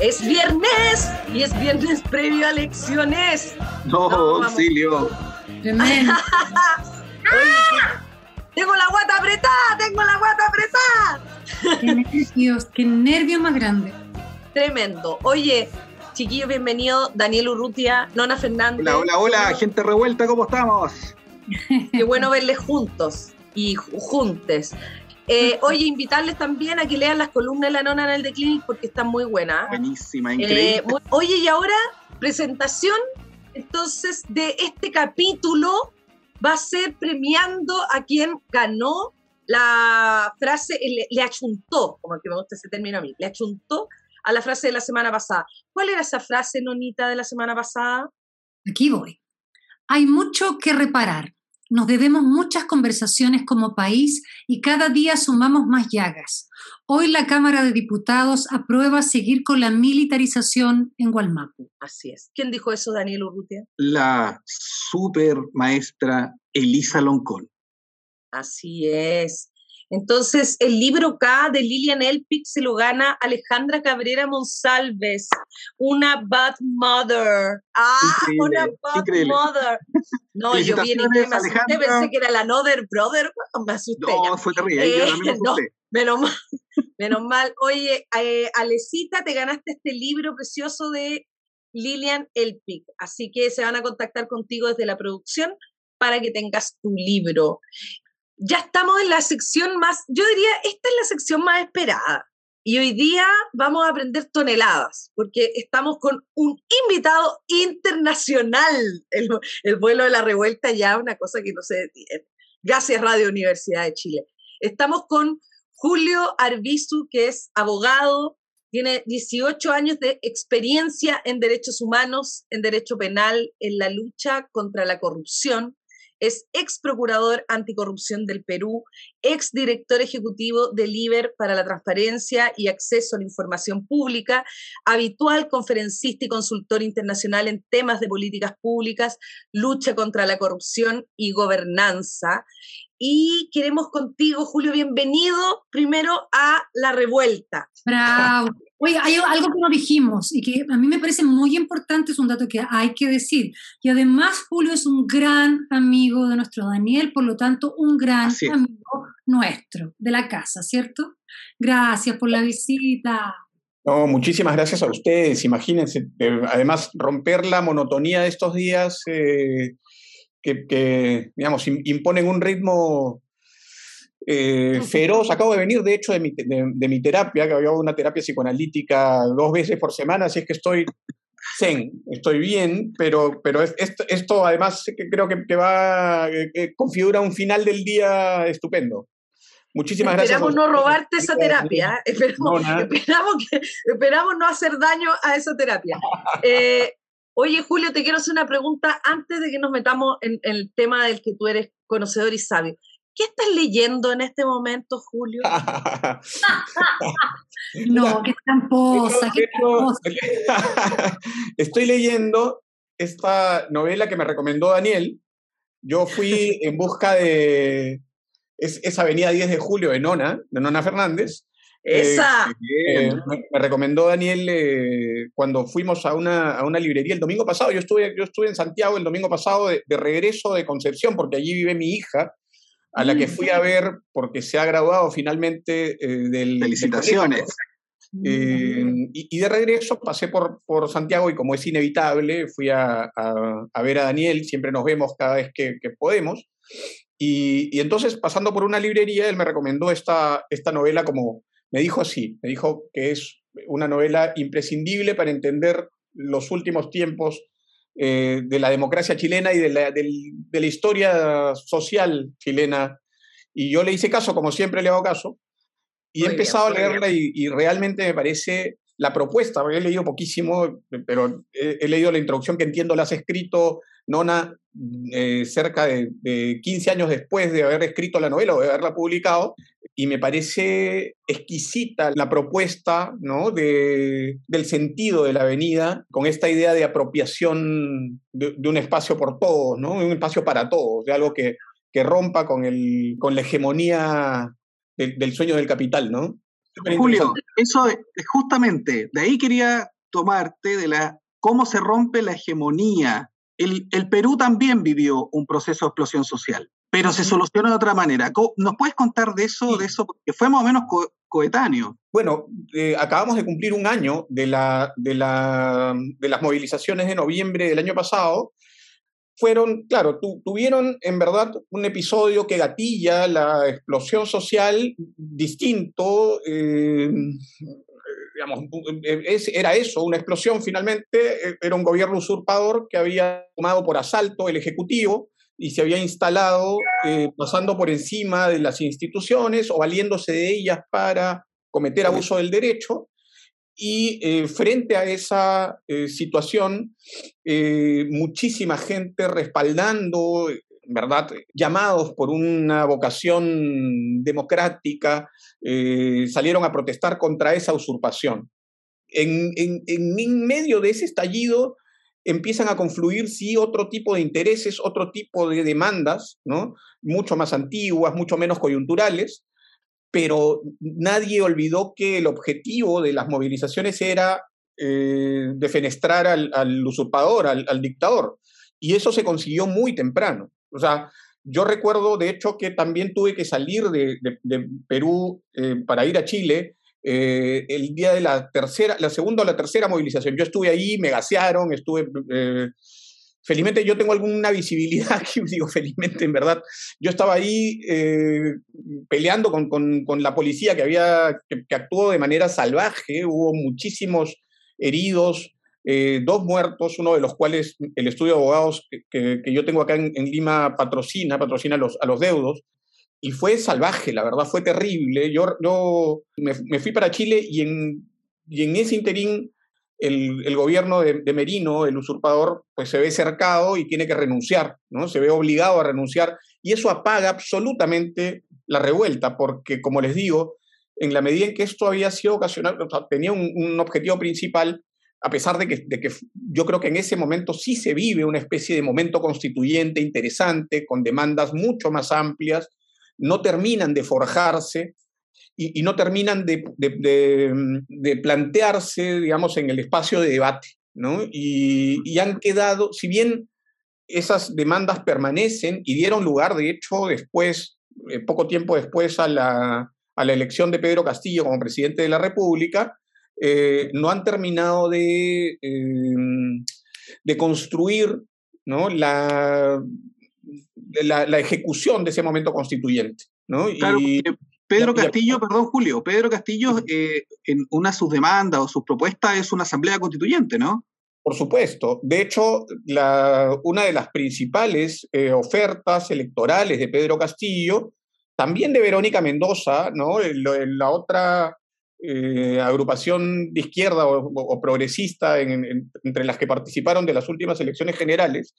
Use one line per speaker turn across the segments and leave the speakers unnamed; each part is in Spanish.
es viernes y es viernes previo a elecciones.
No, auxilio.
Oye, tengo la guata apretada, tengo la guata apretada.
Qué nervios, qué nervios más grande.
Tremendo. Oye, chiquillos, bienvenido Daniel Urrutia, Nona Fernández.
Hola, hola, hola, gente revuelta, ¿cómo estamos?
Qué bueno verles juntos y ju- juntes. Eh, oye, invitarles también a que lean las columnas de la nona en el The Clinic porque están muy buenas.
Buenísima,
Eh,
increíble.
muy- oye, y ahora presentación entonces de este capítulo va a ser premiando a quien ganó la frase, eh, le, le achuntó, como que me gusta ese término a mí, le achuntó a la frase de la semana pasada. ¿Cuál era esa frase, Nonita, de la semana pasada?
Aquí voy. Hay mucho que reparar. Nos debemos muchas conversaciones como país y cada día sumamos más llagas. Hoy la Cámara de Diputados aprueba seguir con la militarización en Gualmapu.
Así es. ¿Quién dijo eso, Daniel Urrutia?
La super maestra Elisa Loncón.
Así es. Entonces, el libro K de Lilian Elpic se lo gana Alejandra Cabrera Monsalves, una bad mother. Ah,
Increíble,
una bad
increíble.
mother. No, yo vi en inglés, me asusté, pensé que era la Another Brother, me asusté.
No, fue terrible. yo
Eh,
me
no. Menos mal, menos mal. Oye, eh, Alecita, te ganaste este libro precioso de Lilian Elpic, así que se van a contactar contigo desde la producción para que tengas tu libro. Ya estamos en la sección más, yo diría, esta es la sección más esperada. Y hoy día vamos a aprender toneladas, porque estamos con un invitado internacional. El, el vuelo de la revuelta ya una cosa que no se detiene. Gracias Radio Universidad de Chile. Estamos con Julio Arbizu, que es abogado, tiene 18 años de experiencia en derechos humanos, en derecho penal, en la lucha contra la corrupción. Es ex procurador anticorrupción del Perú, ex director ejecutivo del IBER para la transparencia y acceso a la información pública, habitual conferencista y consultor internacional en temas de políticas públicas, lucha contra la corrupción y gobernanza. Y queremos contigo, Julio, bienvenido primero a La Revuelta.
Bravo. Oye, hay algo que no dijimos y que a mí me parece muy importante, es un dato que hay que decir. Y además, Julio es un gran amigo de nuestro Daniel, por lo tanto, un gran amigo nuestro, de la casa, ¿cierto? Gracias por la visita.
No, muchísimas gracias a ustedes. Imagínense, eh, además, romper la monotonía de estos días eh, que, que, digamos, im- imponen un ritmo eh, feroz. Acabo de venir, de hecho, de mi, de, de mi terapia, que había una terapia psicoanalítica dos veces por semana, así es que estoy zen, estoy bien, pero, pero es- esto, esto además creo que, que va, que configura un final del día estupendo. Muchísimas gracias. a
Esperamos no robarte esa terapia. ¿eh? Esperamos,
No,
esperamos, que, esperamos no hacer daño a esa terapia. Eh, oye, Julio, te quiero hacer una pregunta antes de que nos metamos en, en el tema del que tú eres conocedor y sabio. ¿Qué estás leyendo en este momento, Julio?
No, qué tramposa, qué tramposa.
Estoy leyendo esta novela que me recomendó Daniel. Yo fui en busca de es, esa avenida 10 de julio de Nona, de Nona Fernández.
Esa.
Eh, me, me recomendó Daniel eh, cuando fuimos a una, a una librería el domingo pasado. Yo estuve, yo estuve en Santiago el domingo pasado de, de regreso de Concepción, porque allí vive mi hija, a la que fui a ver porque se ha graduado finalmente eh, del,
Felicitaciones.
Eh, y, y de regreso pasé por, por Santiago y como es inevitable, fui a, a- a ver a Daniel, siempre nos vemos cada vez que, que podemos. Y, y entonces, pasando por una librería, él me recomendó esta, esta novela como, me dijo así, me dijo que es una novela imprescindible para entender los últimos tiempos eh, de la democracia chilena y de la, de la historia social chilena. Y yo le hice caso, como siempre le hago caso, y
Muy
he empezado a leerla y, y realmente me parece la propuesta, he leído poquísimo, pero he, leído la introducción que entiendo la has escrito, Nona, eh, cerca de, de, 15 años después de haber escrito la novela o de haberla publicado, y me parece exquisita la propuesta ¿no? de, del sentido de la avenida con esta idea de apropiación de, un espacio por todos, ¿no? un espacio para todos, de algo que, que rompa con, el, con la hegemonía del, del sueño del capital, ¿no?
Julio, eso es justamente, de ahí quería tomarte de la cómo se rompe la hegemonía. El, el Perú también vivió un proceso de explosión social, pero se solucionó de otra manera. ¿Nos puedes contar de eso? De eso porque fue más o menos coetáneo.
Bueno, eh, acabamos de cumplir un año de, la, de, la, de las movilizaciones de noviembre del año pasado fueron, claro, tuvieron en verdad un episodio que gatilla la explosión social distinto, eh, digamos, era eso, una explosión finalmente, eh, era un gobierno usurpador que había tomado por asalto el Ejecutivo y se había instalado eh, pasando por encima de las instituciones o valiéndose de ellas para cometer abuso del derecho y eh, frente a esa eh, situación, eh, muchísima gente respaldando, ¿verdad? Llamados por una vocación democrática, salieron a protestar contra esa usurpación. En, en, medio de ese estallido empiezan a confluir, sí, otro tipo de intereses, otro tipo de demandas, ¿no? Mucho más antiguas, mucho menos coyunturales, pero nadie olvidó que el objetivo de las movilizaciones era eh, defenestrar al, usurpador, al, dictador. Y eso se consiguió muy temprano. O sea, yo recuerdo, de hecho, que también tuve que salir de, Perú eh, para ir a Chile eh, el día de la tercera, la segunda o la tercera movilización. Yo estuve ahí, me gasearon, estuve felizmente yo tengo alguna visibilidad aquí, digo felizmente en verdad, yo estaba ahí eh, peleando con, con, la policía que, había, que, actuó de manera salvaje, hubo muchísimos heridos, eh, dos muertos, uno de los cuales el estudio de abogados que, que yo tengo acá en, Lima patrocina, patrocina a los, a los deudos, y fue salvaje, la verdad, fue terrible. Yo, yo me, me fui para Chile y en, y en ese interín el, gobierno de, Merino, el usurpador, pues se ve cercado y tiene que renunciar, ¿no? Se ve obligado a renunciar y eso apaga absolutamente la revuelta, porque como les digo, en la medida en que esto había sido ocasional, tenía un, objetivo principal, a pesar de que, de que yo creo que en ese momento sí se vive una especie de momento constituyente interesante, con demandas mucho más amplias, no terminan de forjarse, y, no terminan de, de, plantearse, digamos, en el espacio de debate, ¿no? Y, han quedado, si bien esas demandas permanecen y dieron lugar, de hecho, después, eh, poco tiempo después, a la, a la, elección de Pedro Castillo como presidente de la República, eh, no han terminado de, em, de construir ¿no? la, la, ejecución de ese momento constituyente. ¿no?
y, Pedro Castillo, perdón Julio, Pedro Castillo eh, en una de sus demandas o sus propuestas es una asamblea constituyente, ¿no?
Por supuesto. De hecho, la, una de las principales eh, ofertas electorales de Pedro Castillo, también de Verónica Mendoza, ¿no? la otra eh, agrupación de izquierda o, progresista entre las que participaron de las últimas elecciones generales,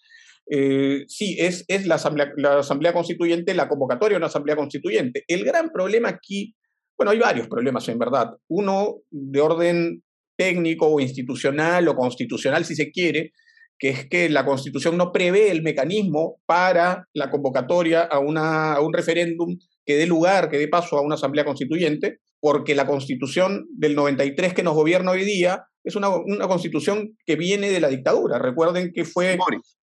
eh, sí, es, es la, asamblea, la Asamblea Constituyente, la convocatoria de una Asamblea Constituyente. El gran problema aquí, bueno, hay varios problemas en verdad. Uno de orden técnico o institucional o constitucional, si se quiere, que es que la Constitución no prevé el mecanismo para la convocatoria a, una, a un referéndum que dé lugar, que dé paso a una Asamblea Constituyente, porque la Constitución del 93 que nos gobierna hoy día es una, una constitución que viene de la dictadura. Recuerden que fue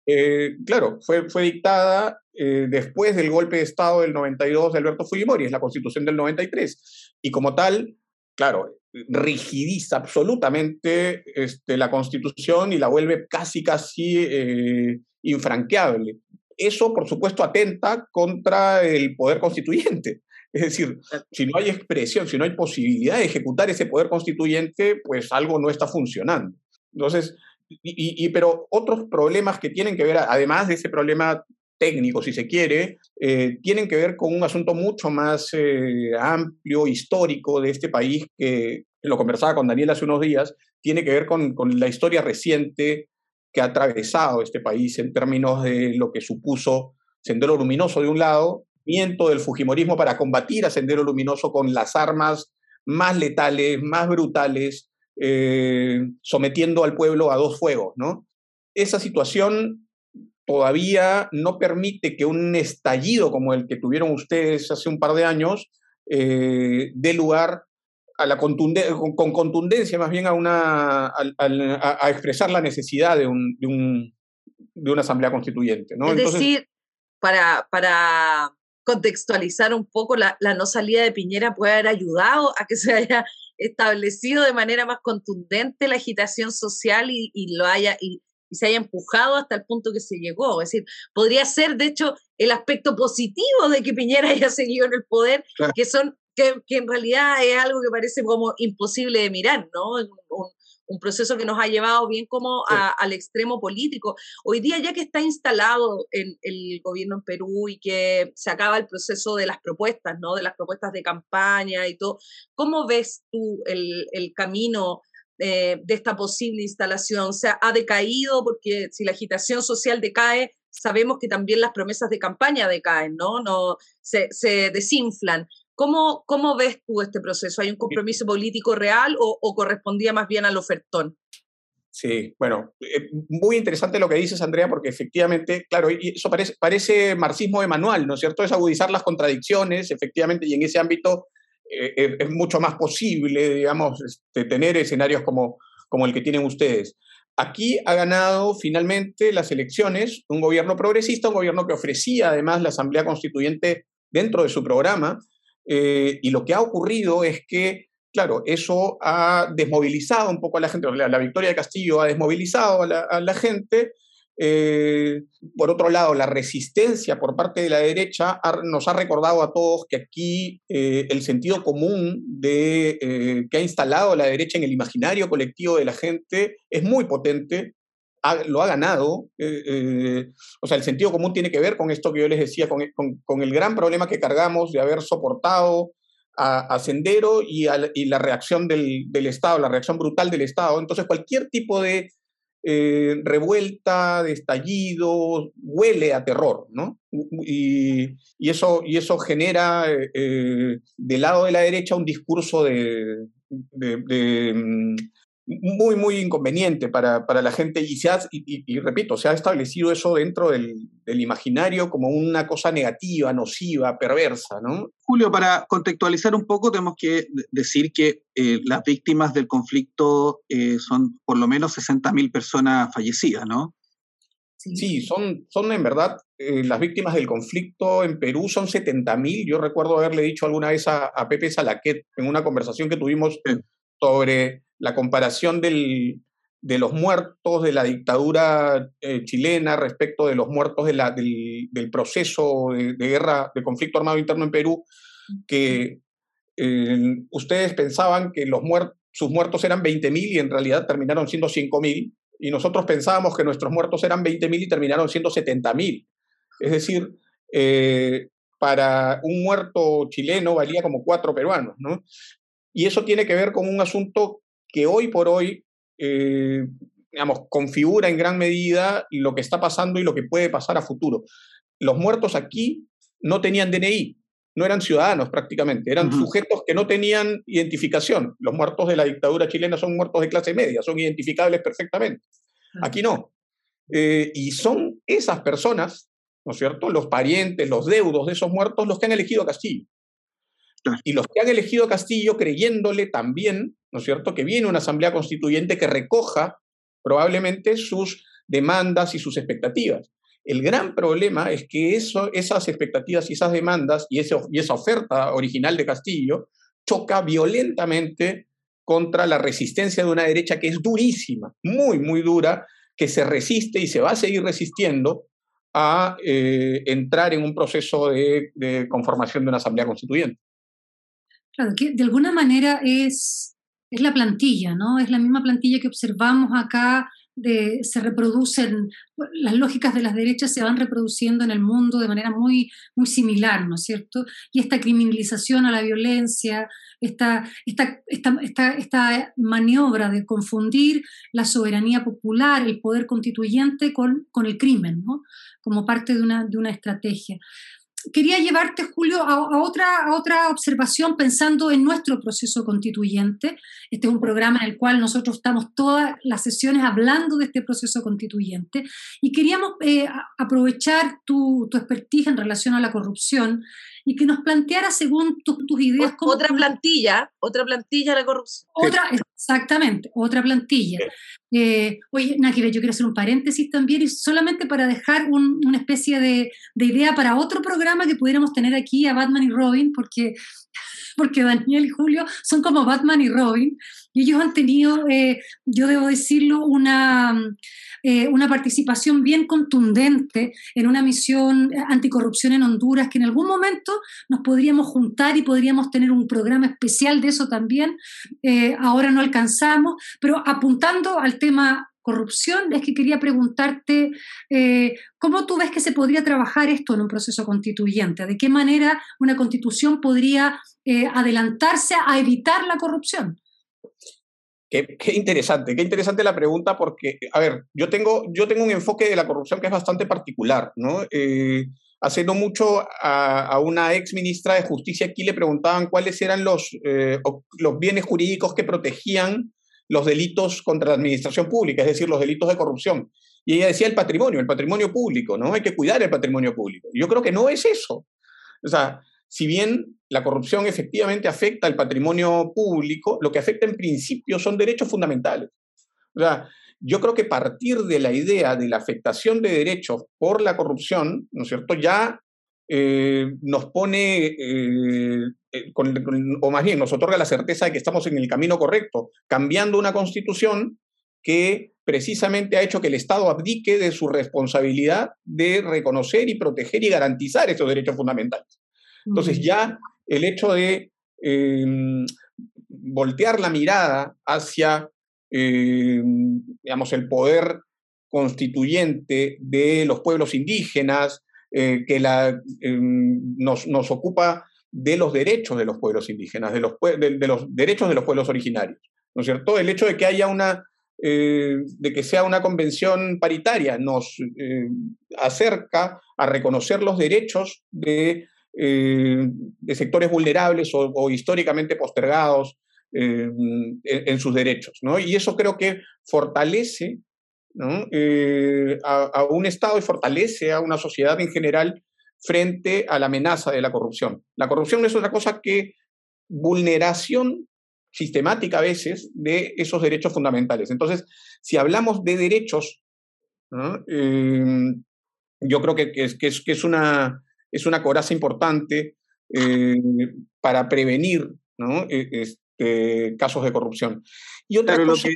eh, claro, fue, fue dictada eh, después del golpe de Estado del 92 de Alberto Fujimori, es la constitución del 93, y como tal, claro, rigidiza absolutamente este, la constitución y la vuelve casi, casi eh, infranqueable. Eso, por supuesto, atenta contra el poder constituyente. Es decir, si no hay expresión, si no hay posibilidad de ejecutar ese poder constituyente, pues algo no está funcionando. Entonces, y, pero otros problemas que tienen que ver, además de ese problema técnico, si se quiere, eh, tienen que ver con un asunto mucho más eh, amplio, histórico de este país, que, lo conversaba con Daniel hace unos días, tiene que ver con, con la historia reciente que ha atravesado este país en términos de lo que supuso Sendero Luminoso de un lado, miento del Fujimorismo para combatir a Sendero Luminoso con las armas más letales, más brutales, eh, sometiendo al pueblo a dos fuegos, ¿no? Esa situación todavía no permite que un estallido como el que tuvieron ustedes hace un par de años eh, dé lugar a la contundencia, con, contundencia más bien a, una, a, expresar la necesidad de, un, de, un, de una asamblea constituyente. ¿no?
Es decir, para, para contextualizar un poco, la, la, no salida de Piñera puede haber ayudado a que se haya establecido de manera más contundente la agitación social y, y lo haya, y, y, se haya empujado hasta el punto que se llegó. Es decir, podría ser, de hecho, el aspecto positivo de que Piñera haya seguido en el poder, que son que, que, en realidad es algo que parece como imposible de mirar, ¿no? Un, un proceso que nos ha llevado bien como a, al extremo político. Hoy día ya que está instalado en el gobierno en Perú y que se acaba el proceso de las propuestas, ¿no? De las propuestas de campaña y todo, ¿cómo ves tú el, el camino eh, de esta posible instalación? O sea, ha decaído porque si la agitación social decae, sabemos que también las promesas de campaña decaen, ¿no? no se, se desinflan. ¿Cómo, ¿Cómo ves tú este proceso? ¿Hay un compromiso político real o, correspondía más bien al ofertón?
Sí, bueno, eh, muy interesante lo que dices, Andrea, porque efectivamente, claro, eso parece, parece marxismo de manual, ¿no es cierto? Es agudizar las contradicciones, efectivamente, y en ese ámbito eh, es mucho más posible, digamos, este, tener escenarios como, como el que tienen ustedes. Aquí ha ganado finalmente las elecciones un gobierno progresista, un gobierno que ofrecía además la Asamblea Constituyente dentro de su programa, eh, y lo que ha ocurrido es que, claro, eso ha desmovilizado un poco a la gente, la, victoria de Castillo ha desmovilizado a la, gente. Eh, por otro lado, la resistencia por parte de la derecha nos ha recordado a todos que aquí eh, el sentido común que ha instalado la derecha en el imaginario colectivo de la gente es muy potente lo ha ganado. Eh, eh, o sea, el sentido común tiene que ver con esto que yo les decía, con, con, el gran problema que cargamos de haber soportado a, Sendero y, la reacción del, Estado, la reacción brutal del Estado. Entonces, cualquier tipo de eh, revuelta, de estallido, huele a terror, ¿no? Y, eso, y eso genera del lado de la derecha un discurso de, de mm, muy, muy inconveniente para, para la gente y, se ha, y, repito, se ha establecido eso dentro del, del, imaginario como una cosa negativa, nociva, perversa, ¿no?
Julio, para contextualizar un poco, tenemos que decir que eh, las víctimas del conflicto eh, son por lo menos 60.000 personas fallecidas, ¿no?
Sí, son, son en verdad eh, las víctimas del conflicto en Perú son 70.000. Yo recuerdo haberle dicho alguna vez a, a Pepe Salaquet en una conversación que tuvimos sobre la comparación de los muertos de la dictadura eh, chilena respecto de los muertos del, proceso de, guerra, de conflicto armado interno en Perú, que eh, ustedes pensaban que sus muertos eran 20.000 y en realidad terminaron siendo 5.000, y nosotros pensábamos que nuestros muertos eran 20.000 y terminaron siendo 70.000. Es decir, eh, para un muerto chileno valía como cuatro peruanos, ¿no? Y eso tiene que ver con un asunto que hoy por hoy, eh, digamos, configura en gran medida lo que está pasando y lo que puede pasar a futuro. Los muertos aquí no tenían DNI, no eran ciudadanos prácticamente, eran sujetos que no tenían identificación. Los muertos de la dictadura chilena son muertos de clase media, son identificables perfectamente. Aquí no. Eh, y son esas personas, ¿no es cierto?, los parientes, los deudos de esos muertos, los que han elegido a Castillo. Y los que han elegido a Castillo creyéndole también, ¿no es cierto?, que viene una asamblea constituyente que recoja probablemente sus demandas y sus expectativas. El gran problema es que eso, esas expectativas y esas demandas y, y esa oferta original de Castillo choca violentamente contra la resistencia de una derecha que es durísima, muy, muy dura, que se resiste y se va a seguir resistiendo a eh, entrar en un proceso de, de conformación de una asamblea constituyente.
Claro, que de alguna manera es, es la plantilla, ¿no? Es la misma plantilla que observamos acá se reproducen, las lógicas de las derechas se van reproduciendo en el mundo de manera muy, muy similar, ¿no es cierto? Y esta criminalización a la violencia, esta, esta, esta, esta maniobra de confundir la soberanía popular, el poder constituyente con, con el crimen, ¿no? Como parte de una, de una estrategia quería llevarte, Julio, a, otra, a otra observación pensando en nuestro proceso constituyente. Este es un programa en el cual nosotros estamos todas las sesiones hablando de este proceso constituyente y queríamos eh, aprovechar tu, tu expertise en relación a la corrupción y que nos planteara según tus ideas.
otra plantilla, otra plantilla de la corrupción.
Otra, exactamente, otra plantilla. Eh, oye, Nájira, yo quiero hacer un paréntesis también y solamente para dejar una especie de, de, idea para otro programa que pudiéramos tener aquí a Batman y Robin, porque, porque Daniel y Julio son como Batman y Robin, y ellos han tenido, eh, yo debo decirlo, una, eh, una participación bien contundente en una misión anticorrupción en Honduras, que en algún momento nos podríamos juntar y podríamos tener un programa especial de eso también. Eh, ahora no alcanzamos, pero apuntando al tema corrupción, es que quería preguntarte cómo tú ves que se podría trabajar esto en un proceso constituyente, de qué manera una constitución podría adelantarse a evitar la corrupción.
Qué, interesante, qué interesante la pregunta porque, a ver, yo tengo, yo tengo un enfoque de la corrupción que es bastante particular, ¿no? Eh, hace mucho a, una ex ministra de Justicia aquí le preguntaban cuáles eran los, eh, los bienes jurídicos que protegían los delitos contra la administración pública, es decir, los delitos de corrupción. Y ella decía el patrimonio, el patrimonio público, ¿no? Hay que cuidar el patrimonio público. Yo creo que no es eso. O sea, si bien la corrupción efectivamente afecta al patrimonio público, lo que afecta en principio son derechos fundamentales. O sea, yo creo que partir de la idea de la afectación de derechos por la corrupción, ¿no es cierto?, ya eh, nos pone, eh, eh, o más bien nos otorga la certeza de que estamos en el camino correcto, cambiando una constitución que precisamente ha hecho que el Estado abdique de su responsabilidad de reconocer y proteger y garantizar esos derechos fundamentales. Entonces ya el hecho de em, voltear la mirada hacia, em, digamos, el poder constituyente de los pueblos indígenas, eh, que em, nos, ocupa de los derechos de los pueblos indígenas, de los, de, los derechos de los pueblos originarios. ¿No es cierto? El hecho de que haya una, eh, de que sea una convención paritaria nos eh, acerca a reconocer los derechos de sectores vulnerables o, históricamente postergados eh, en, sus derechos. ¿no? Y eso creo que fortalece eh, a, un Estado y fortalece a una sociedad en general frente a la amenaza de la corrupción. La corrupción no es otra cosa que vulneración sistemática a veces de esos derechos fundamentales. Entonces, si hablamos de derechos, yo creo que, es, que, es, una, es una coraza importante eh, para prevenir e, este, casos de corrupción.
Y otra cosa,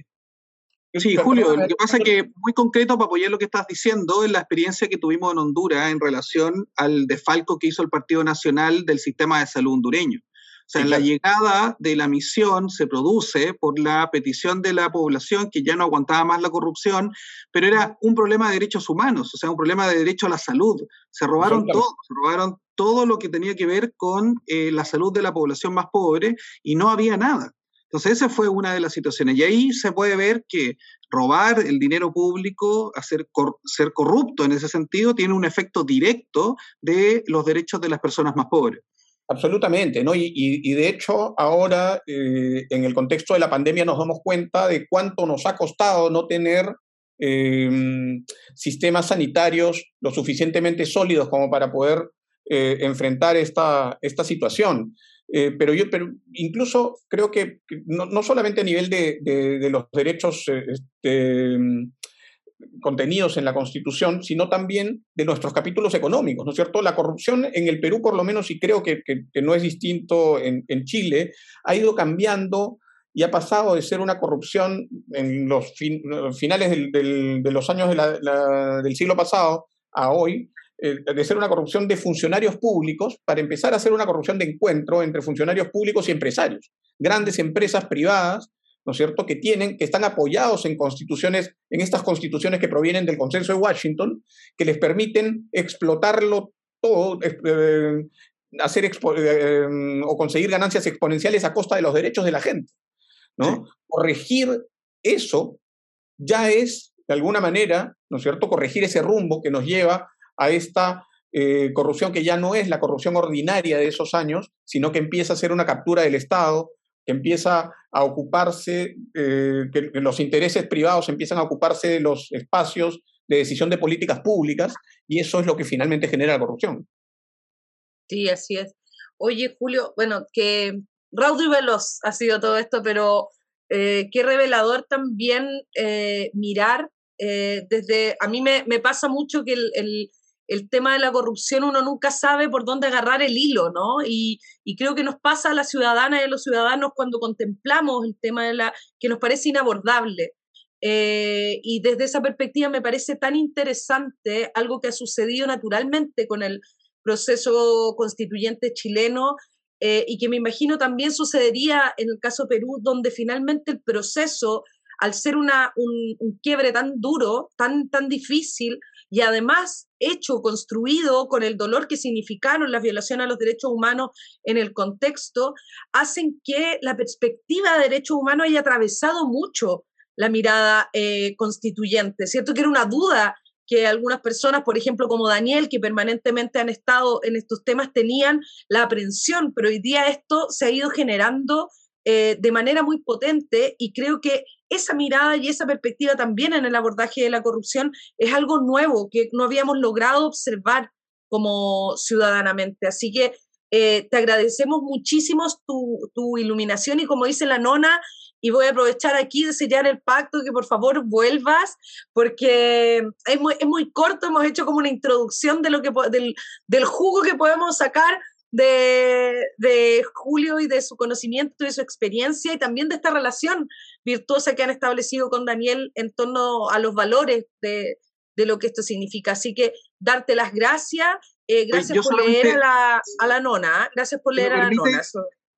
Sí, Julio, lo que pasa es que muy concreto para apoyar lo que estás diciendo es la experiencia que tuvimos en Honduras en relación al desfalco que hizo el Partido Nacional del sistema de salud hondureño. O sea, la llegada de la misión se produce por la petición de la población que ya no aguantaba más la corrupción, pero era un problema de derechos humanos, o sea, un problema de derecho a la salud. Se robaron todo, se robaron todo lo que tenía que ver con eh, la salud de la población más pobre y no había nada. Entonces, esa fue una de las situaciones. Y ahí se puede ver que robar el dinero público, hacer ser corrupto en ese sentido, tiene un efecto directo de los derechos de las personas más pobres.
Absolutamente, ¿no? Y, de hecho, ahora, eh, en el contexto de la pandemia, nos damos cuenta de cuánto nos ha costado no tener em, sistemas sanitarios lo suficientemente sólidos como para poder eh, enfrentar esta, esta situación. Eh, pero yo incluso creo que, no, solamente a nivel de, de los derechos este, contenidos en la Constitución, sino también de nuestros capítulos económicos, ¿no es cierto? La corrupción en el Perú, por lo menos, y creo que, no es distinto en, Chile, ha ido cambiando y ha pasado de ser una corrupción en los finales de los años del siglo pasado a hoy, eh, de ser una corrupción de funcionarios públicos para empezar a ser una corrupción de encuentro entre funcionarios públicos y empresarios. Grandes empresas privadas ¿no es cierto?, que tienen, que están apoyados en constituciones, en estas constituciones que provienen del consenso de Washington, que les permiten explotarlo todo, eh, hacer eh, o conseguir ganancias exponenciales a costa de los derechos de la gente, ¿no? Corregir eso ya es, de alguna manera, ¿no es cierto?, corregir ese rumbo que nos lleva a esta eh, corrupción que ya no es la corrupción ordinaria de esos años, sino que empieza a ser una captura del Estado, que empieza a ocuparse, eh, que los intereses privados empiezan a ocuparse de los espacios de decisión de políticas públicas, y eso es lo que finalmente genera la corrupción.
Sí, así es. Oye, Julio, bueno, que raudo y veloz ha sido todo esto, pero eh, qué revelador también mirar desde, a mí me, pasa mucho que el tema de la corrupción uno nunca sabe por dónde agarrar el hilo, ¿no? Y, creo que nos pasa a las ciudadanas y a los ciudadanos cuando contemplamos el tema de la que nos parece inabordable. Eh, y desde esa perspectiva me parece tan interesante algo que ha sucedido naturalmente con el proceso constituyente chileno eh, y que me imagino también sucedería en el caso Perú, donde finalmente el proceso, al ser una, un, un quiebre tan duro, tan, tan difícil, y además hecho, construido con el dolor que significaron las violaciones a los derechos humanos en el contexto, hacen que la perspectiva de derechos humanos haya atravesado mucho la mirada eh, constituyente, ¿cierto? Que era una duda que algunas personas, por ejemplo, como Daniel, que permanentemente han estado en estos temas, tenían la aprensión, pero hoy día esto se ha ido generando eh, de manera muy potente y creo que esa mirada y esa perspectiva también en el abordaje de la corrupción es algo nuevo que no habíamos logrado observar como ciudadanamente. Así que eh, te agradecemos muchísimo tu, tu, iluminación y como dice la nona, y voy a aprovechar aquí de sellar el pacto, que por favor vuelvas, porque es muy, es muy corto, hemos hecho como una introducción de lo que, del, del jugo que podemos sacar de, Julio y de su conocimiento y su experiencia y también de esta relación virtuosa que han establecido con Daniel en torno a los valores de, lo que esto significa. Así que darte las gracias. Eh, gracias por leer a la, a la nona. ¿ah? Gracias por leer a la nona.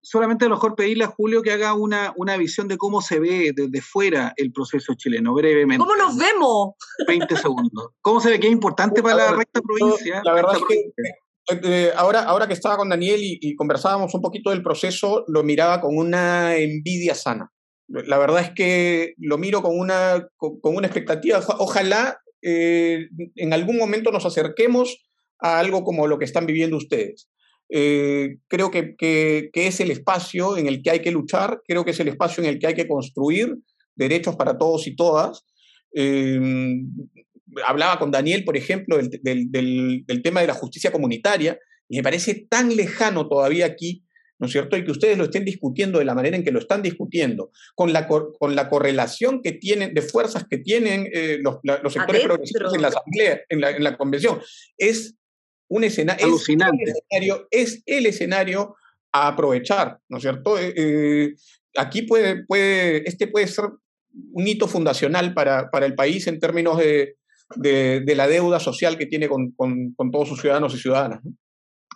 Solamente a lo mejor pedirle a Julio que haga una, una visión de cómo se ve desde fuera el proceso chileno, brevemente.
¿Cómo nos vemos?
20 segundos. ¿Cómo se ve? Que es importante para la recta provincia.
La verdad es que eh, ahora, ahora que estaba con Daniel y, conversábamos un poquito del proceso, lo miraba con una envidia sana. La verdad es que lo miro con una, con, una expectativa. Ojalá eh, en algún momento nos acerquemos a algo como lo que están viviendo ustedes. Eh, creo que, que, es el espacio en el que hay que luchar, creo que es el espacio en el que hay que construir derechos para todos y todas hablaba con Daniel, por ejemplo, del, tema de la justicia comunitaria, y me parece tan lejano todavía aquí, ¿no es cierto? Y que ustedes lo estén discutiendo de la manera en que lo están discutiendo, con la, con la correlación que tienen, de fuerzas que tienen eh, los, sectores progresistas en la Asamblea, en la, Convención. Es un escenario, es el escenario, a aprovechar, ¿no es cierto? Eh, eh, aquí puede, puede, este puede ser un hito fundacional para, para el país en términos de, de, la deuda social que tiene con, todos sus ciudadanos y ciudadanas.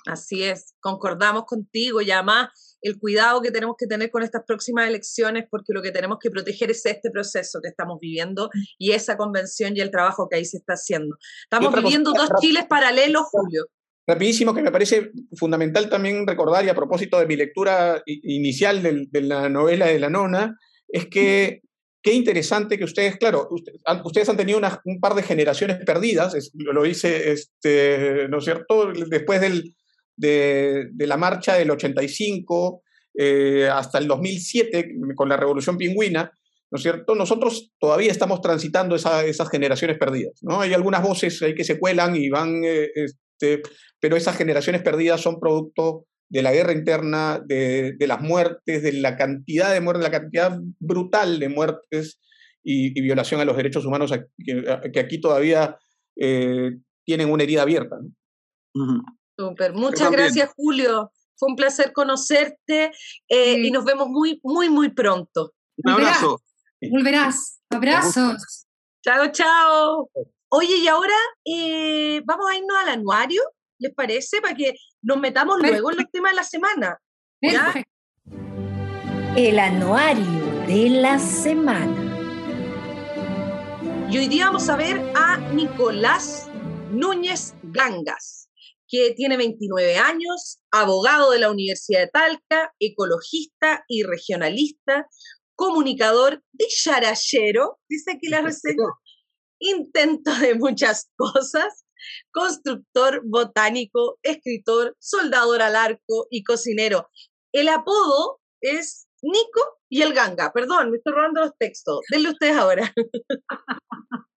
Así es, concordamos contigo y además el cuidado que tenemos que tener con estas próximas elecciones, porque lo que tenemos que proteger es este proceso que estamos viviendo y esa convención y el trabajo que ahí se está haciendo. Estamos viviendo dos Chiles paralelos, Julio.
Rapidísimo, que me parece fundamental también recordar, y a propósito de mi lectura inicial de la novela de la nona, es que Qué interesante que ustedes, claro, ustedes han tenido un par de generaciones perdidas, lo hice, este, ¿no es cierto?, después del, de, la marcha del 85 eh, hasta el 2007, con la Revolución Pingüina, ¿no es cierto? Nosotros todavía estamos transitando esas generaciones perdidas, ¿no? Hay algunas voces ahí que se cuelan y van, eh, este, pero esas generaciones perdidas son producto de la guerra interna, de, las muertes, de la cantidad de muertes, la cantidad brutal de muertes y, violación a los derechos humanos que, aquí todavía eh, tienen una herida abierta.
Muchas gracias, Julio. Fue un placer conocerte eh, y nos vemos muy, muy, muy pronto.
Un abrazo.
Volverás. Abrazos.
Chao, chao. Oye, y ahora eh, vamos a irnos al anuario. ¿les parece? Para que nos metamos luego en los temas de la semana.
el anuario de la semana.
Y hoy día vamos a ver a Nicolás Núñez Gangas, que tiene 29 años, abogado de la Universidad de Talca, ecologista y regionalista, comunicador, dicharachero, dice aquí la reseña, intento de muchas cosas, constructor botánico, escritor, soldador al arco y cocinero. El apodo es Nico y el Ganga. Perdón, me estoy robando los textos. Denle ustedes ahora.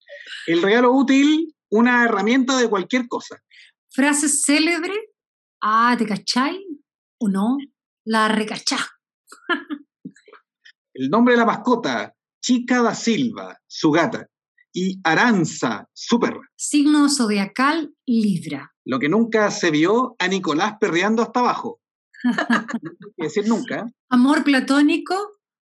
El regalo útil, una herramienta de cualquier cosa.
Frase célebre. Ah, ¿te cachai? ¿O no? La recachá.
El nombre de la mascota, Chica da Silva, su gata. Y Aranza, su perra.
Signo zodiacal, Libra.
Lo que nunca se vio a Nicolás perreando hasta abajo. no decir nunca.
Amor platónico,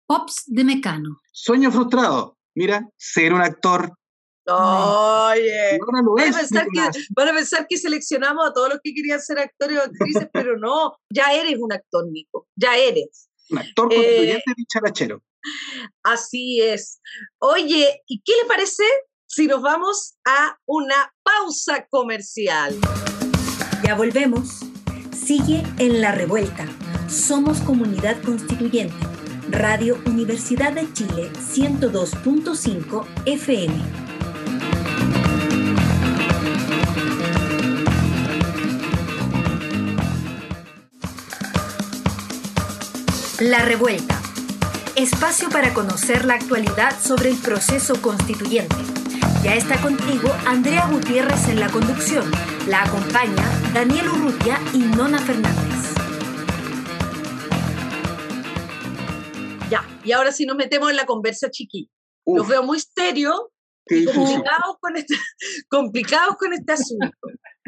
Pops de Mecano.
Sueño frustrado. Mira, ser un actor.
Oye,
Y
van a, pensar que, van a pensar que seleccionamos a todos los que querían ser actores o actrices, pero no, ya eres un actor, Nico, ya eres.
Un actor
Eh,
constituyente dicharachero.
Así es. Oye, ¿y qué le parece si nos vamos a una pausa comercial?
Ya volvemos. Sigue en la revuelta. Somos comunidad constituyente. Radio Universidad de Chile 102.5 FM. La revuelta. Espacio para conocer la actualidad sobre el proceso constituyente. Ya está contigo Andrea Gutiérrez en la conducción. La acompaña Daniel Urrutia y Nona Fernández.
Ya, y ahora sí nos metemos en la conversa chiqui. Los veo muy serios
qué
y
difícil.
complicados con, este, complicados con este asunto.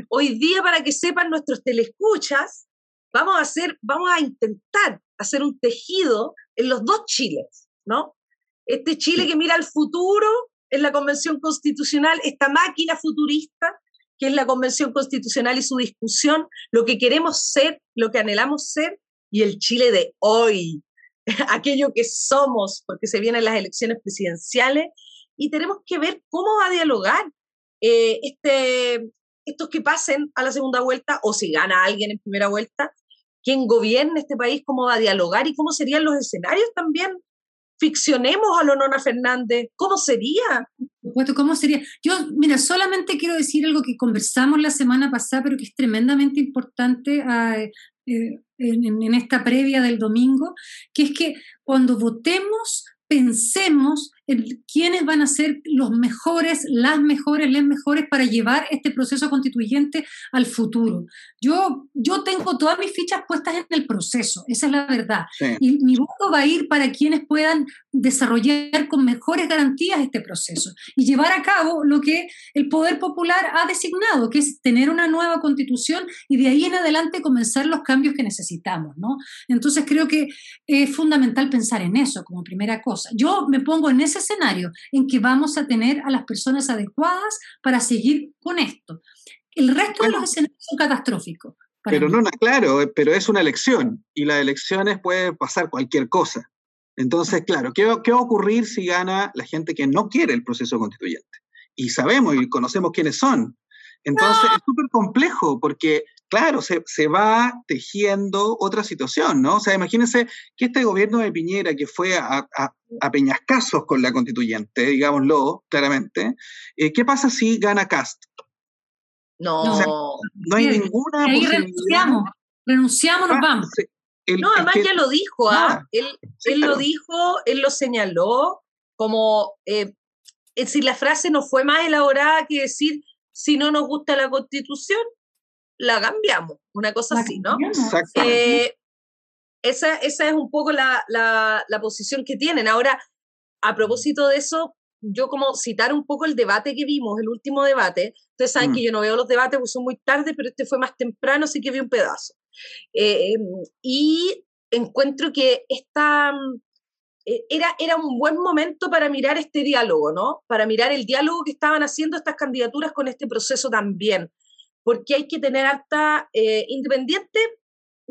Hoy día, para que sepan nuestros telescuchas, vamos a hacer, vamos a intentar hacer un tejido en los dos Chiles, ¿no? Este Chile que mira al futuro en la Convención Constitucional, esta máquina futurista que es la Convención Constitucional y su discusión, lo que queremos ser, lo que anhelamos ser, y el Chile de hoy, aquello que somos, porque se vienen las elecciones presidenciales, y tenemos que ver cómo va a dialogar eh, este, estos que pasen a la segunda vuelta, o si gana alguien en primera vuelta, quién gobierna este país, cómo va a dialogar y cómo serían los escenarios también. Ficcionemos a Lonona Fernández, ¿cómo sería?
¿cómo sería? Yo, mira, solamente quiero decir algo que conversamos la semana pasada, pero que es tremendamente importante ah, eh, en, en esta previa del domingo, que es que cuando votemos pensemos quiénes van a ser los mejores, las mejores, les mejores para llevar este proceso constituyente al futuro. Yo, yo tengo todas mis fichas puestas en el proceso, esa es la verdad.
Sí.
Y mi voto va a ir para quienes puedan desarrollar con mejores garantías este proceso y llevar a cabo lo que el poder popular ha designado, que es tener una nueva constitución y de ahí en adelante comenzar los cambios que necesitamos, ¿no? Entonces creo que es fundamental pensar en eso como primera cosa. Yo me pongo en ese escenario en que vamos a tener a las personas adecuadas para seguir con esto. El resto de los escenarios son catastróficos.
Pero
mí.
no, no, claro, eh, pero es una elección y las elecciones puede pasar cualquier cosa. Entonces, claro, ¿qué, va- qué va a ocurrir si gana la gente que no quiere el proceso constituyente? Y sabemos y conocemos quiénes son. Entonces, es súper complejo porque, claro, se, se va tejiendo otra situación, ¿no? O sea, imagínense que este gobierno de Piñera, que fue a, a- a peñascasos con la constituyente, digámoslo claramente, eh, ¿qué pasa si gana Cast?
No,
O sea, No hay
Sí,
ninguna
Ahí
posibilidad.
renunciamos, renunciamos, nos
Ah,
vamos.
sí. El-
no, además
que-
ya lo dijo, ¿ah? Él,
Sí,
él
claro.
lo dijo, él lo señaló como, eh, es decir, la frase no fue más elaborada que decir, si no nos gusta la constitución, la cambiamos, una cosa
La
así, ¿no? Eh, esa, esa es un poco la, la, la posición que tienen. Ahora, a propósito de eso, yo como citar un poco el debate que vimos, el último debate, ustedes saben
Mm.
que yo no veo los debates porque son muy tarde, pero este fue más temprano, así que vi un pedazo. Eh, em, y encuentro que esta, mm, eh, era, era un buen momento para mirar este diálogo, ¿no? Para mirar el diálogo que estaban haciendo estas candidaturas con este proceso también, porque hay que tener harta eh, independiente,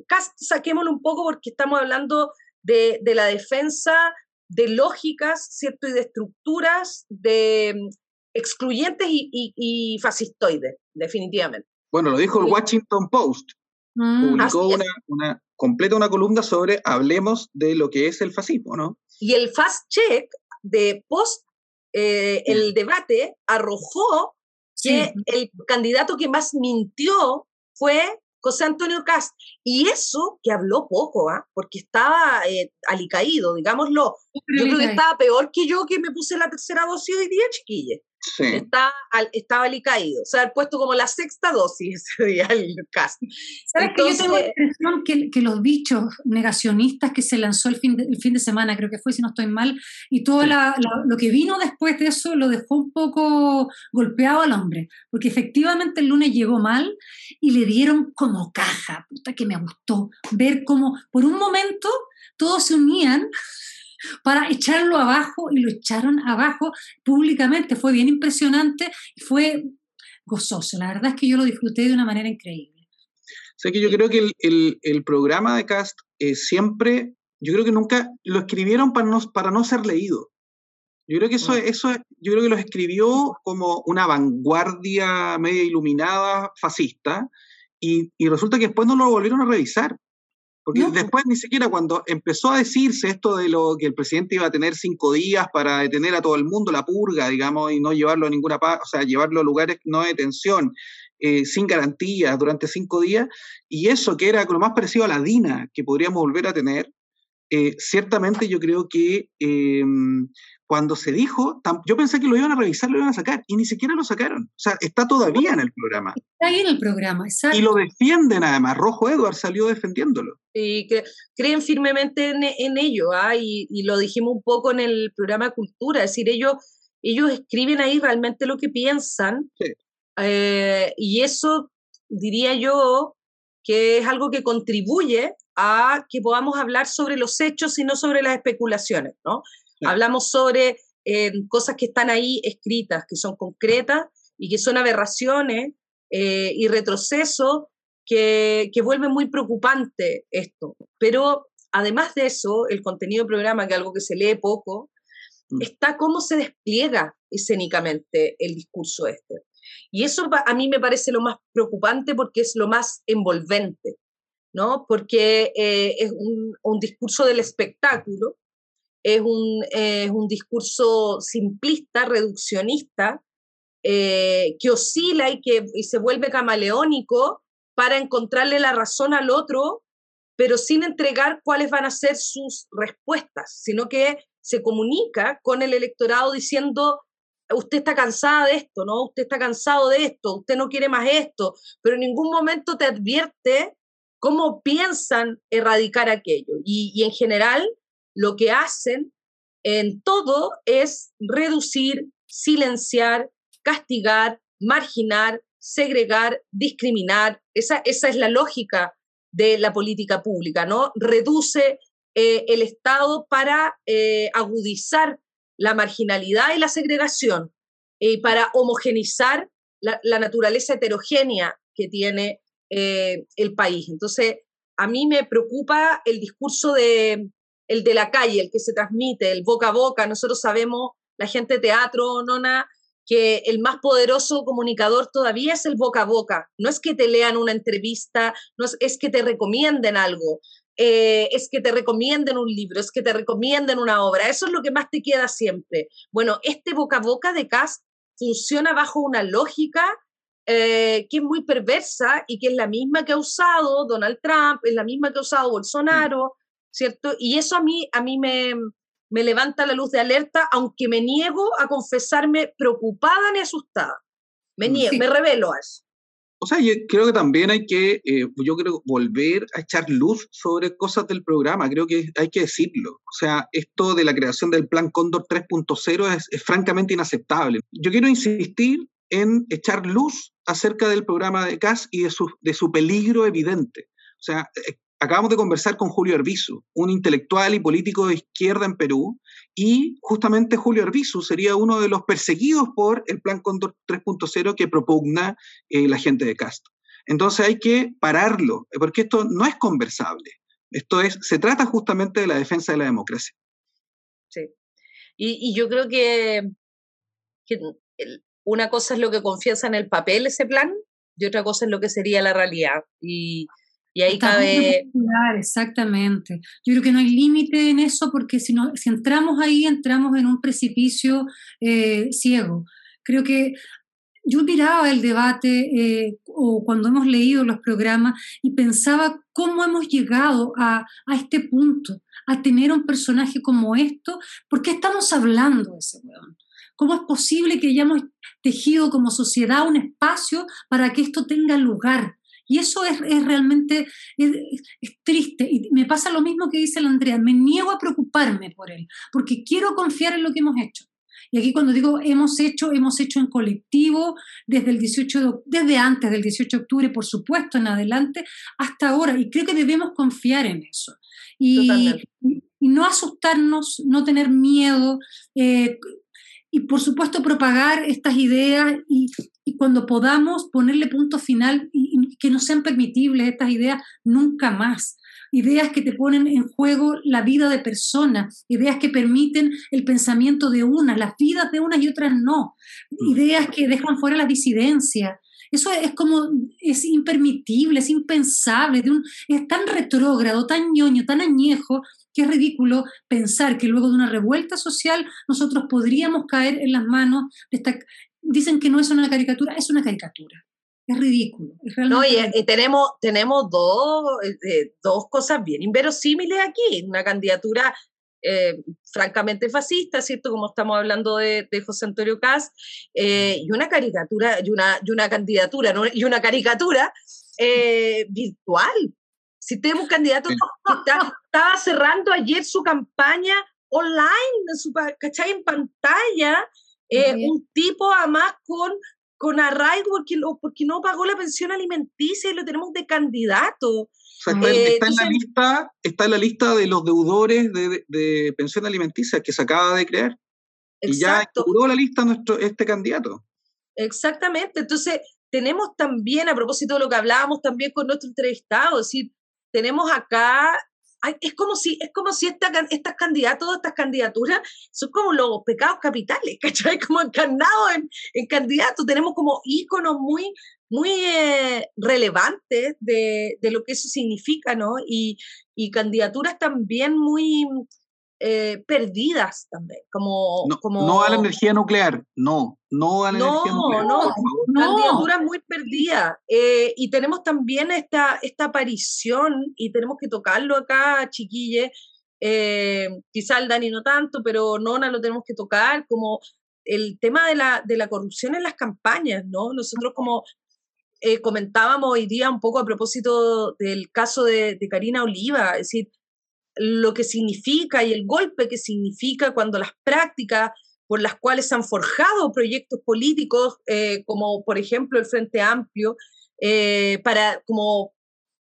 cast saquémoslo un poco porque estamos hablando de, la defensa de lógicas, ¿cierto? Y de estructuras de mm, excluyentes y, fascistoides, definitivamente.
Bueno, lo dijo el Washington Post. Mm, Publicó una, una, completa una columna sobre hablemos de lo que es el fascismo, ¿no?
Y el fast check de post eh, el debate arrojó que el candidato que más mintió fue José Antonio Cast. Y eso que habló poco, ¿ah? porque estaba eh, alicaído, digámoslo. Yo creo que estaba peor que yo que me puse la tercera dosis hoy día, chiquille. Está, estaba alicaído. O sea, haber puesto como la sexta dosis ese día el cast.
¿Sabes que yo tengo la impresión que, que, los bichos negacionistas que se lanzó el fin, de, el fin de semana, creo que fue, si no estoy mal, y todo lo que vino después de eso lo dejó un poco golpeado al hombre, porque efectivamente el lunes llegó mal y le dieron como caja, puta que me gustó, ver cómo por un momento todos se unían para echarlo abajo y lo echaron abajo públicamente. Fue bien impresionante y fue gozoso. La verdad es que yo lo disfruté de una manera increíble.
sé que yo creo que el, programa de Cast siempre, yo creo que nunca lo escribieron para no, para no ser leído. Yo creo que eso, eso, yo creo que lo escribió como una vanguardia media iluminada fascista y, y resulta que después no lo volvieron a revisar. Porque después ni siquiera cuando empezó a decirse esto de lo que el presidente iba a tener cinco días para detener a todo el mundo, la purga, digamos, y no llevarlo a ninguna parte, o sea, llevarlo a lugares no de detención, eh, sin garantías durante cinco días, y eso que era lo más parecido a la DINA que podríamos volver a tener, eh, ciertamente yo creo que em, cuando se dijo, yo pensé que lo iban a revisar, lo iban a sacar, y ni siquiera lo sacaron. O sea, está todavía en el programa.
Está ahí en el programa, exacto.
Y lo defienden además, Rojo Edward salió defendiéndolo.
Y que creen firmemente en, ello, ¿ah? y, lo dijimos un poco en el programa Cultura, es decir, ellos, ellos escriben ahí realmente lo que piensan, eh, y eso diría yo que es algo que contribuye a que podamos hablar sobre los hechos y no sobre las especulaciones, ¿no? Hablamos sobre eh, cosas que están ahí escritas, que son concretas y que son aberraciones eh, y retrocesos que, que vuelven muy preocupante esto. Pero además de eso, el contenido del programa, que es algo que se lee poco, mm. está cómo se despliega escénicamente el discurso este. Y eso a mí me parece lo más preocupante porque es lo más envolvente, ¿no? Porque eh, es un, un, discurso del espectáculo es un, es un discurso simplista, reduccionista, eh, que oscila y que se vuelve camaleónico para encontrarle la razón al otro, pero sin entregar cuáles van a ser sus respuestas, sino que se comunica con el electorado diciendo, usted está cansada de esto, ¿no? Usted está cansado de esto, usted no quiere más esto, pero en ningún momento te advierte cómo piensan erradicar aquello. Y, y en general, lo que hacen en todo es reducir, silenciar, castigar, marginar, segregar, discriminar. Esa, esa es la lógica de la política pública, ¿no? Reduce eh, el Estado para eh, agudizar la marginalidad y la segregación y para homogenizar la, naturaleza heterogénea que tiene eh, el país. Entonces, a mí me preocupa el discurso de, el de la calle, el que se transmite, el boca a boca. Nosotros sabemos, la gente de teatro, Nona, que el más poderoso comunicador todavía es el boca a boca. No es que te lean una entrevista, no es, que te recomienden algo, eh, es que te recomienden un libro, es que te recomienden una obra. Eso es lo que más te queda siempre. Bueno, este boca a boca de Cast funciona bajo una lógica eh, que es muy perversa y que es la misma que ha usado Donald Trump, es la misma que ha usado Bolsonaro. ¿Cierto? Y eso a mí, a mí me, me levanta la luz de alerta, aunque me niego a confesarme preocupada ni asustada. Me niego, me revelo a eso.
O sea, yo creo que también hay que, eh, yo creo, volver a echar luz sobre cosas del programa, creo que hay que decirlo. O sea, esto de la creación del Plan Cóndor 3.0 es, es, francamente inaceptable. Yo quiero insistir en echar luz acerca del programa de CAS y de su, de su peligro evidente. O sea, eh, acabamos de conversar con Julio Arbizu, un intelectual y político de izquierda en Perú, y justamente Julio Arbizu sería uno de los perseguidos por el Plan Cóndor 3.0 que propugna eh, la gente de Castro. Entonces hay que pararlo, porque esto no es conversable. Esto es, se trata justamente de la defensa de la democracia.
Sí. Y, yo creo que, una cosa es lo que confiesa en el papel ese plan y otra cosa es lo que sería la realidad. Y, y ahí cabe...
Exactamente. Yo creo que no hay límite en eso porque si, no, si entramos ahí, entramos en un precipicio eh, ciego. Creo que yo miraba el debate eh, o cuando hemos leído los programas y pensaba cómo hemos llegado a, a, este punto, a tener un personaje como esto, ¿por qué estamos hablando de ese weón? ¿Cómo es posible que hayamos tejido como sociedad un espacio para que esto tenga lugar? Y eso es, es realmente es, triste. Y me pasa lo mismo que dice la Andrea. Me niego a preocuparme por él, porque quiero confiar en lo que hemos hecho. Y aquí cuando digo hemos hecho, hemos hecho en colectivo desde el 18 desde antes del 18 de octubre, por supuesto, en adelante, hasta ahora. Y creo que debemos confiar en eso. Y, y no asustarnos, no tener miedo. Eh, y por supuesto propagar estas ideas y, y, cuando podamos ponerle punto final y, que no sean permitibles estas ideas nunca más. Ideas que te ponen en juego la vida de personas, ideas que permiten el pensamiento de unas, las vidas de unas y otras no, mm. ideas que dejan fuera la disidencia. Eso es como, es impermitible, es impensable, de un, es tan retrógrado, tan ñoño, tan añejo, que es ridículo pensar que luego de una revuelta social nosotros podríamos caer en las manos de esta... Dicen que no es una caricatura, es una caricatura. Es ridículo.
no, y, tenemos, tenemos dos, eh, eh, dos cosas bien inverosímiles aquí. Una candidatura eh, francamente fascista, ¿cierto? Como estamos hablando de, José Antonio Caz, y una caricatura, y una, y una candidatura, y una caricatura virtual, si tenemos un candidato que estaba cerrando ayer su campaña online, su, ¿cachai? En pantalla, eh, un tipo además con, con arraigo porque, porque no pagó la pensión alimenticia y lo tenemos de candidato.
Eh, está, en la lista, está en la lista de los deudores de, pensión alimenticia que se acaba de crear. Y ya curó la lista nuestro, este candidato.
Exactamente. Entonces, tenemos también, a propósito de lo que hablábamos también con nuestro entrevistado, es decir, tenemos acá, es como si, es como si esta, estas candidatos, estas candidaturas son como los pecados capitales, ¿cachai? Como encarnados en, candidatos, tenemos como íconos muy, muy eh, relevantes de, de, lo que eso significa, ¿no? Y, y candidaturas también muy eh, perdidas también, como
no,
como...
no a la energía nuclear, no, no a la energía nuclear.
No, no, candidaturas muy perdidas. Eh, y tenemos también esta, esta aparición, y tenemos que tocarlo acá, chiquille, eh, quizá el Dani no tanto, pero Nona lo tenemos que tocar, como el tema de la, de la corrupción en las campañas, ¿no? Nosotros como eh, comentábamos hoy día un poco a propósito del caso de, de Karina Oliva, es decir, lo que significa y el golpe que significa cuando las prácticas por las cuales se han forjado proyectos políticos, eh, como por ejemplo el Frente Amplio, eh, para como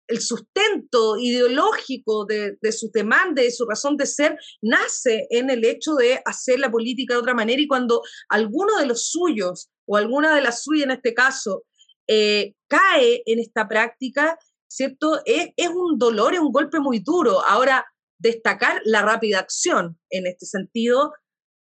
el sustento ideológico de, de sus demandas, de su razón de ser, nace en el hecho de hacer la política de otra manera y cuando alguno de los suyos o alguna de las suyas en este caso eh, cae en esta práctica, ¿cierto? Es, es un dolor, es un golpe muy duro. Ahora, destacar la rápida acción en este sentido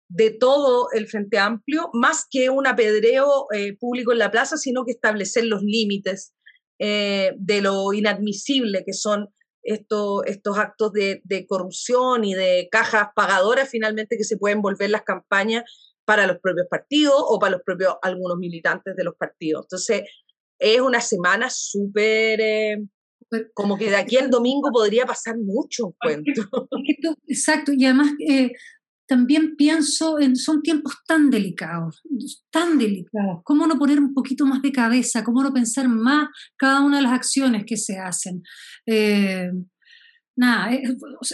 de todo el Frente Amplio, más que un apedreo eh, público en la plaza, sino que establecer los límites eh, de lo inadmisible que son estos, estos actos de, corrupción y de cajas pagadoras finalmente que se pueden volver las campañas para los propios partidos o para los propios algunos militantes de los partidos. Entonces, es una semana súper eh, como que de aquí al domingo podría pasar mucho cuento.
Exacto, y además eh, también pienso en, son tiempos tan delicados, tan delicados, cómo no poner un poquito más de cabeza, cómo no pensar más cada una de las acciones que se hacen. Eh, nada, eh,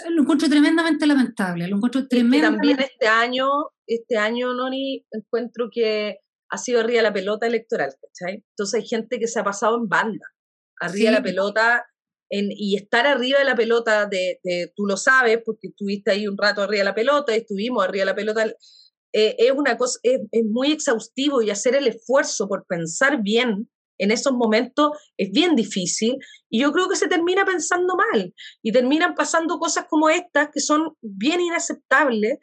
lo encuentro tremendamente lamentable, lo encuentro tremendamente...
También este año, este año, Noni, encuentro que ha sido arriba la pelota electoral, ¿cachai? Entonces hay gente que se ha pasado en banda arriba de la pelota en, y estar arriba de la pelota, de, tú lo sabes, porque estuviste ahí un rato arriba de la pelota, estuvimos arriba de la pelota, eh, es una cosa, es, muy exhaustivo y hacer el esfuerzo por pensar bien en esos momentos es bien difícil y yo creo que se termina pensando mal y terminan pasando cosas como estas que son bien inaceptables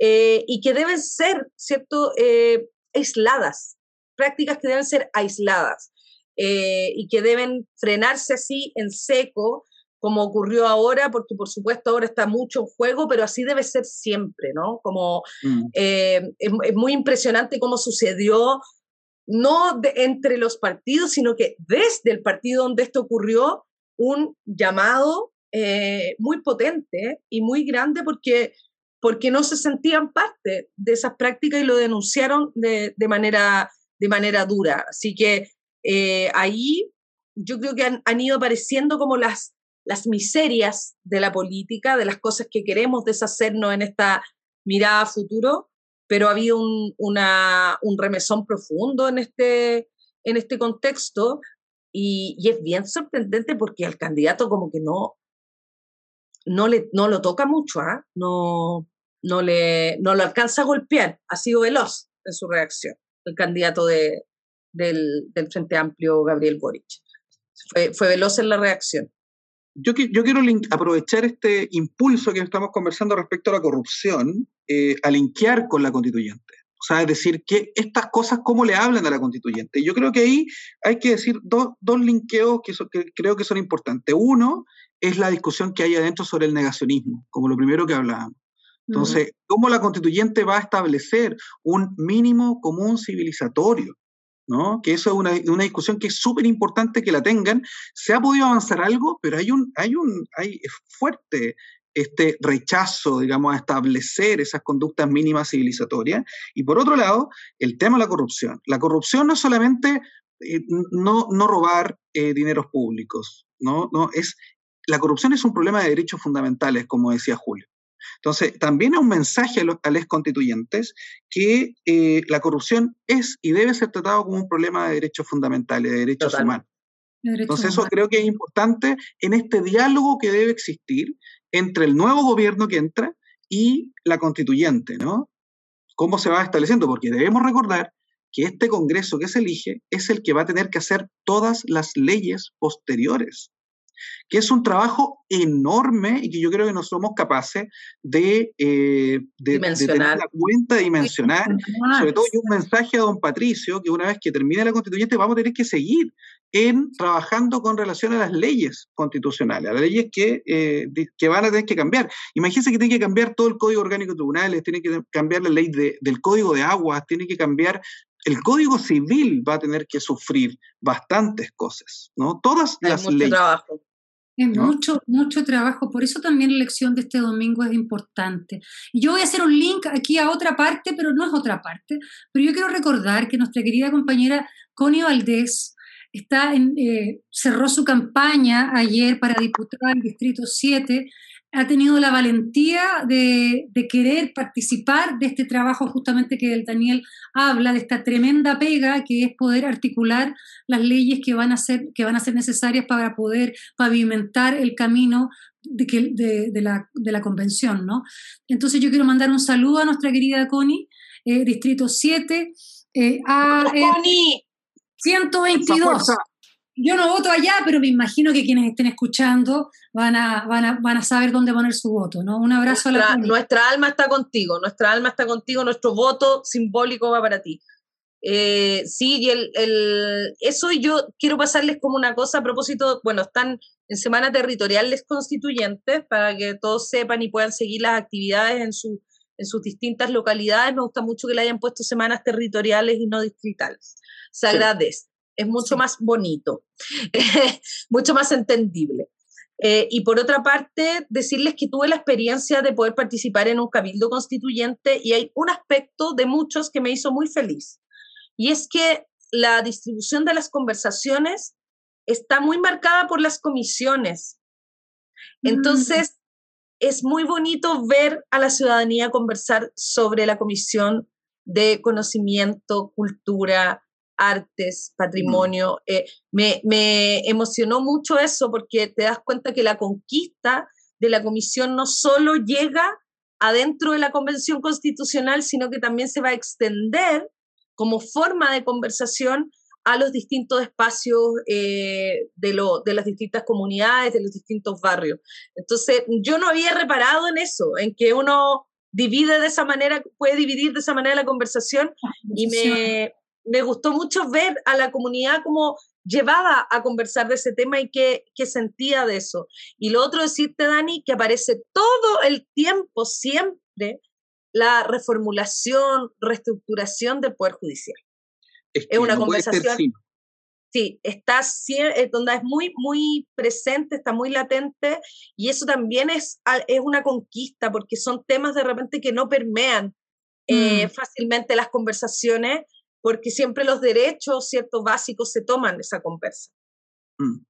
eh, y que deben ser, ¿cierto?, eh, aisladas, prácticas que deben ser aisladas eh, y que deben frenarse así en seco como ocurrió ahora, porque por supuesto ahora está mucho en juego, pero así debe ser siempre, ¿no? Como mm. es, es, muy impresionante cómo sucedió no entre los partidos, sino que desde el partido donde esto ocurrió, un llamado eh, muy potente y muy grande porque, porque no se sentían parte de esas prácticas y lo denunciaron de, manera, de manera dura. Así que eh, ahí yo creo que han, han, ido apareciendo como las, las miserias de la política, de las cosas que queremos deshacernos en esta mirada a futuro, pero ha habido un, un remesón profundo en este, en este contexto y, es bien sorprendente porque al candidato como que no, no, le, no lo toca mucho, ¿ah? no, no, le, no lo alcanza a golpear, ha sido veloz en su reacción, el candidato de, del, del Frente Amplio, Gabriel Boric. Fue, fue veloz en la reacción
yo, yo quiero aprovechar este impulso que estamos conversando respecto a la corrupción eh, a linkear con la constituyente. O sea, es decir, que estas cosas, ¿cómo le hablan a la constituyente? Yo creo que ahí hay que decir dos, dos linkeos que, que creo que son importantes. Uno es la discusión que hay adentro sobre el negacionismo, como lo primero que hablábamos. Entonces, ¿cómo la constituyente va a establecer un mínimo común civilizatorio? Que eso es una, discusión que es súper importante que la tengan. Se ha podido avanzar algo, pero hay un, hay un hay fuerte este rechazo, digamos, a establecer esas conductas mínimas civilizatorias. Y por otro lado, el tema de la corrupción. La corrupción no es solamente eh, no, no, robar eh, dineros públicos, ¿no? No, es, la corrupción es un problema de derechos fundamentales, como decía Julio. Entonces, también es un mensaje a los, constituyentes que eh, la corrupción es y debe ser tratado como un problema de derechos fundamentales, de derechos humanos. Entonces, eso creo que es importante en este diálogo que debe existir entre el nuevo gobierno que entra y la constituyente, ¿no? ¿Cómo se va estableciendo? Porque debemos recordar que este Congreso que se elige es el que va a tener que hacer todas las leyes posteriores que es un trabajo enorme y que yo creo que no somos capaces de, eh, de, tener la cuenta de dimensionar. Sobre todo, y un mensaje a don Patricio, que una vez que termine la constituyente vamos a tener que seguir en trabajando con relación a las leyes constitucionales, a las leyes que, eh, que van a tener que cambiar. Imagínense que tiene que cambiar todo el Código Orgánico de Tribunales, tiene que cambiar la ley del Código de Aguas, tiene que cambiar el Código Civil va a tener que sufrir bastantes cosas, ¿no? Todas las leyes. Trabajo.
Es mucho, mucho trabajo, por eso también la elección de este domingo es importante. Y yo voy a hacer un link aquí a otra parte, pero no es otra parte. Pero yo quiero recordar que nuestra querida compañera Connie Valdés está en, eh, cerró su campaña ayer para diputada al Distrito 7 ha tenido la valentía de, querer participar de este trabajo justamente que el Daniel habla, de esta tremenda pega que es poder articular las leyes que van a ser, que van a ser necesarias para poder pavimentar el camino de, de, la, de la, convención. ¿no? Entonces yo quiero mandar un saludo a nuestra querida Connie, eh, Distrito 7, eh, a... Connie. 122 yo no voto allá, pero me imagino que quienes estén escuchando van a, van a, van a saber dónde poner su voto, ¿no? Un abrazo
nuestra, a la Nuestra alma está contigo, nuestra alma está contigo, nuestro voto simbólico va para ti. Eh, sí, y el, el, eso yo quiero pasarles como una cosa a propósito, bueno, están en semana territoriales constituyentes para que todos sepan y puedan seguir las actividades en, su, en sus distintas localidades. Me gusta mucho que le hayan puesto semanas territoriales y no distritales. Se agradece es mucho más bonito, mucho más entendible. Eh, y por otra parte, decirles que tuve la experiencia de poder participar en un cabildo constituyente y hay un aspecto de muchos que me hizo muy feliz. Y es que la distribución de las conversaciones está muy marcada por las comisiones. Mm. Entonces, es muy bonito ver a la ciudadanía conversar sobre la comisión de conocimiento, cultura, artes, patrimonio. Eh, me, me, emocionó mucho eso porque te das cuenta que la conquista de la comisión no solo llega adentro de la Convención Constitucional, sino que también se va a extender como forma de conversación a los distintos espacios eh, de, lo, de las distintas comunidades, de los distintos barrios. Entonces, yo no había reparado en eso, en que uno divide de esa manera, puede dividir de esa manera la conversación y me, me gustó mucho ver a la comunidad como llevada a conversar de ese tema y qué, qué sentía de eso. Y lo otro decirte, Dani, que aparece todo el tiempo, siempre, la reformulación, reestructuración del Poder Judicial. Es, una conversación. Sí, está donde es muy, muy presente, está muy latente y eso también es, es una conquista porque son temas de repente que no permean eh, mm. fácilmente las conversaciones porque siempre los derechos ciertos básicos se toman esa conversa. Mm.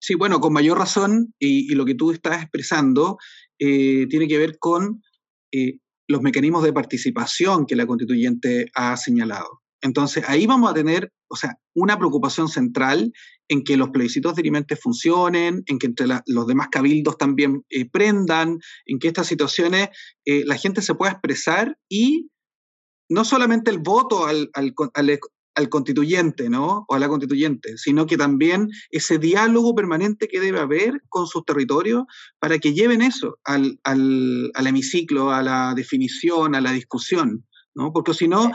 Sí, bueno, con mayor razón, y, lo que tú estás expresando eh, tiene que ver con los mecanismos de participación que la constituyente ha señalado. Entonces, ahí vamos a tener, o sea, una preocupación central en que los plebiscitos dirimentes funcionen, en que entre los demás cabildos también eh, prendan, en que estas situaciones eh, la gente se pueda expresar y no solamente el voto al, al, constituyente, ¿no? O a la constituyente, sino que también ese diálogo permanente que debe haber con sus territorios para que lleven eso al, al hemiciclo, a la definición, a la discusión. ¿no? Porque si no,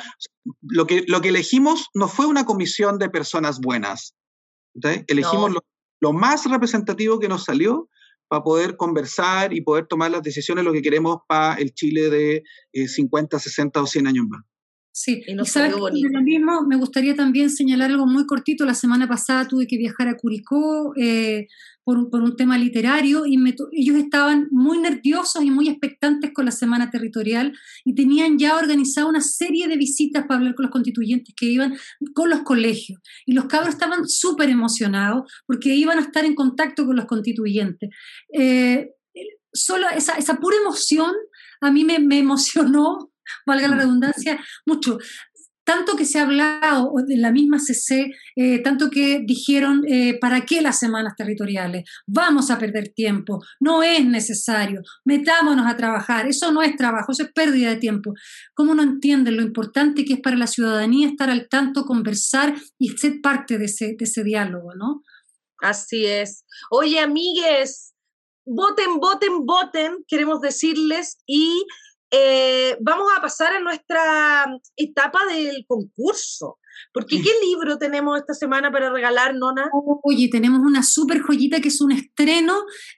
lo que, lo que elegimos no fue una comisión de personas buenas. Elegimos lo, más representativo que nos salió para poder conversar y poder tomar las decisiones lo que queremos para el Chile de 50, eh, 60 o 100 años más.
Sí, y, sabes lo mismo, me gustaría también señalar algo muy cortito. La semana pasada tuve que viajar a Curicó eh, por, por, un tema literario y ellos estaban muy nerviosos y muy expectantes con la semana territorial y tenían ya organizado una serie de visitas para hablar con los constituyentes que iban con los colegios. Y los cabros estaban súper emocionados porque iban a estar en contacto con los constituyentes. Eh, solo esa, esa pura emoción a mí me, me emocionó valga la redundancia, mucho. Tanto que se ha hablado de la misma CC, eh, tanto que dijeron, eh, ¿para qué las semanas territoriales? Vamos a perder tiempo, no es necesario, metámonos a trabajar, eso no es trabajo, eso es pérdida de tiempo. ¿Cómo no entienden lo importante que es para la ciudadanía estar al tanto, conversar y ser parte de ese, de ese diálogo, ¿no?
Así es. Oye, amigues, voten, voten, voten, queremos decirles, y eh, vamos a pasar a nuestra etapa del concurso. Porque ¿qué libro tenemos esta semana para regalar, Nona?
Oye, tenemos una super joyita que es un estreno.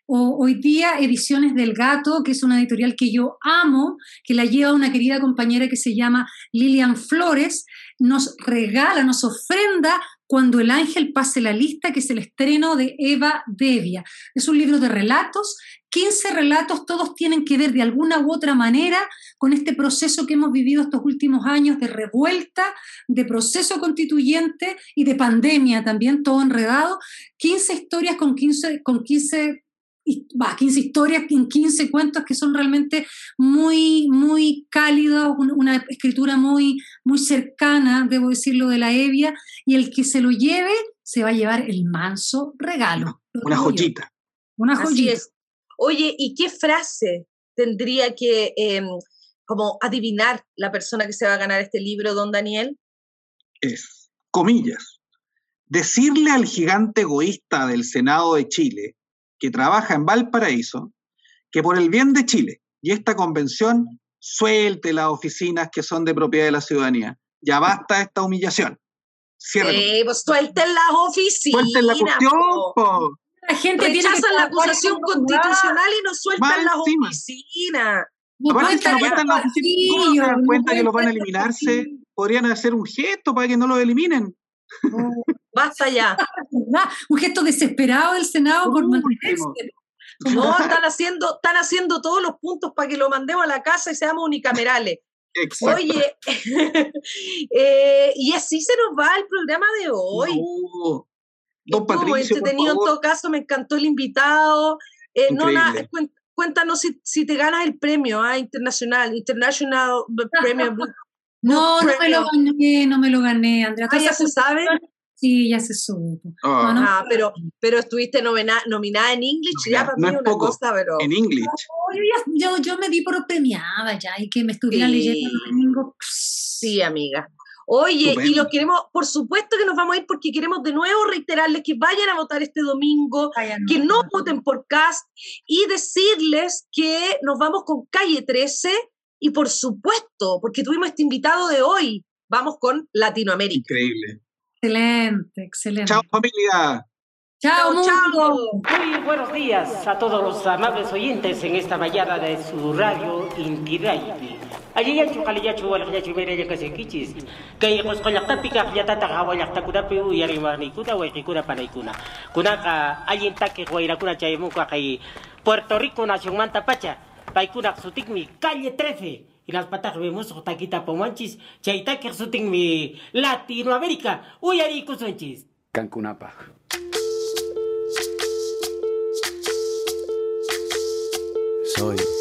hoy día, Ediciones del Gato, que es una editorial que yo amo, que la lleva una querida compañera que se llama Lilian Flores. Nos regala, nos ofrenda cuando el ángel pase la lista, que es el estreno de Eva Devia. Es un libro de relatos 15 relatos, todos tienen que ver de alguna u otra manera con este proceso que hemos vivido estos últimos años de revuelta, de proceso constituyente y de pandemia también, todo enredado. 15 historias con 15, con 15 va, 15 historias en 15 cuentos que son realmente muy, muy cálidos, una escritura muy, muy cercana, debo decirlo, de la Evia, y el que se lo lleve se va a llevar el manso regalo.
Una joyita.
Una joyita.
Oye, ¿y qué frase tendría que em, como adivinar la persona que se va a ganar este libro, don Daniel?
Es, comillas, decirle al gigante egoísta del Senado de Chile, que trabaja en Valparaíso, que por el bien de Chile y esta convención suelte las oficinas que son de propiedad de la ciudadanía. Ya basta esta humillación.
Sí, pues suelten las oficinas.
Suelten la cuestión,
la gente Rechazan la acusación constitucional y nos sueltan las oficinas.
No Aparte que no cuentan las oficinas, ¿cómo se dan cuenta que los van a eliminarse? Podrían hacer un gesto para que no lo eliminen.
basta ya.
un gesto desesperado del Senado por mantenerse.
No, están haciendo, están haciendo todos los puntos para que lo mandemos a la casa y seamos unicamerales. Exacto. Oye, eh, y así se nos va el programa de hoy. No. Don Patricio, entretenido en todo caso, me encantó el invitado. Eh, cuéntanos si, te ganas el premio ah, internacional, International Premio.
no, no me lo gané, no me lo gané, Andrea.
Ah, ¿Ya se sabe?
Sí, ya se supo.
Ah, ah pero, pero estuviste nominada en English, ya para mí una cosa, pero...
En English.
yo, yo, me di por premiada ya, y que me estuvieran leyendo el domingo.
Sí, amiga. Oye, y los queremos, por supuesto que nos vamos a ir porque queremos de nuevo reiterarles que vayan a votar este domingo, que no voten por CAST y decirles que nos vamos con Calle 13 y por supuesto, porque tuvimos este invitado de hoy, vamos con Latinoamérica.
Increíble.
Excelente, excelente.
Chao familia.
Chao, chao.
Muy buenos días a todos los amables oyentes en esta mañana de su radio Inti Ayiyan chukaliyachu walakyachu meraya kasi kichis. Kay kos kolakta pika yata takawalakta kuna pi uyari kuna wai kuna panay kuna. Kuna ka ayin take waira kuna chay muka kay Puerto Rico nación manta pacha. Pay kuna sutik mi calle 13. Y las patas vemos taquita pomanchis. Chay take sutik mi Latinoamérica. Uyari kusunchis.
Cancunapa. Soy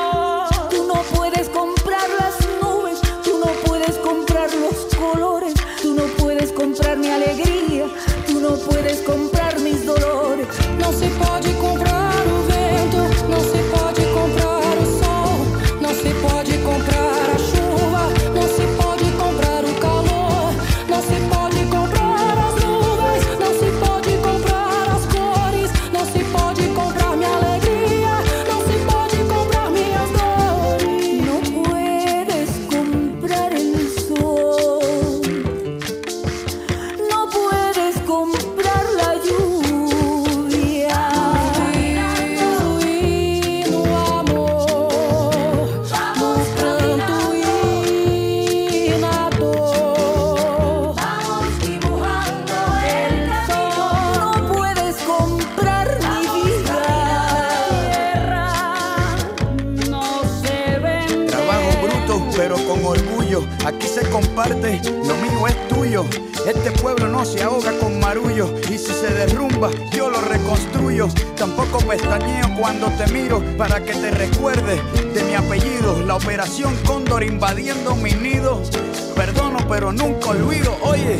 Para que te recuerdes de mi apellido. La operación Cóndor invadiendo mi nido. Perdono, pero nunca olvido. Oye.